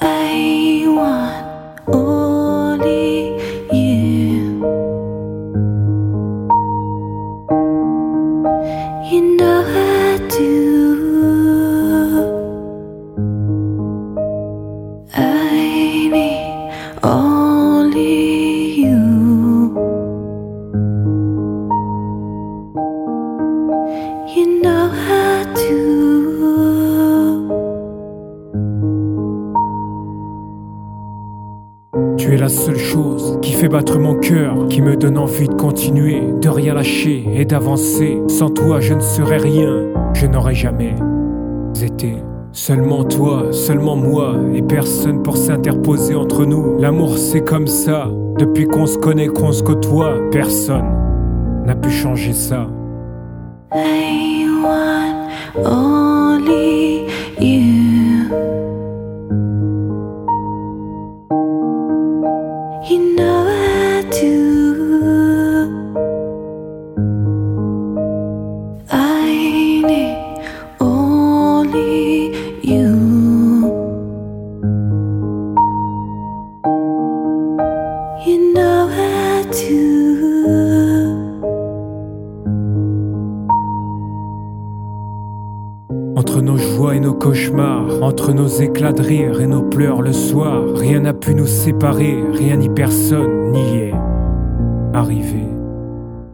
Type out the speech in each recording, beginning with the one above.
I want only you. You know I do. I need all. Tu es la seule chose qui fait battre mon cœur, qui me donne envie de continuer, de rien lâcher et d'avancer. Sans toi, je ne serais rien, je n'aurais jamais été. Seulement toi, seulement moi, et personne pour s'interposer entre nous. L'amour c'est comme ça, depuis qu'on se connaît, qu'on se côtoie, personne n'a pu changer ça. Want Entre nos joies et nos cauchemars, entre nos éclats de rire et nos pleurs le soir, rien n'a pu nous séparer, rien ni personne n'y est arrivé.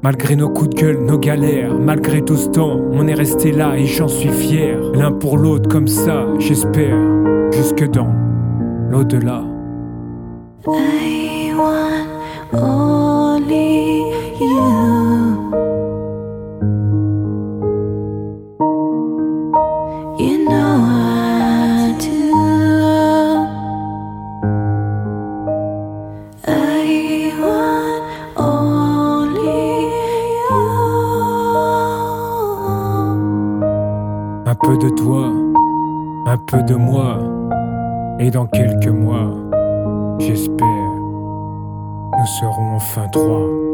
Malgré nos coups de gueule, nos galères, malgré tout ce temps, on est resté là et j'en suis fier. L'un pour l'autre comme ça, j'espère, jusque dans l'au-delà. Un peu de toi, un peu de moi, et dans quelques mois, j'espère, nous serons enfin trois.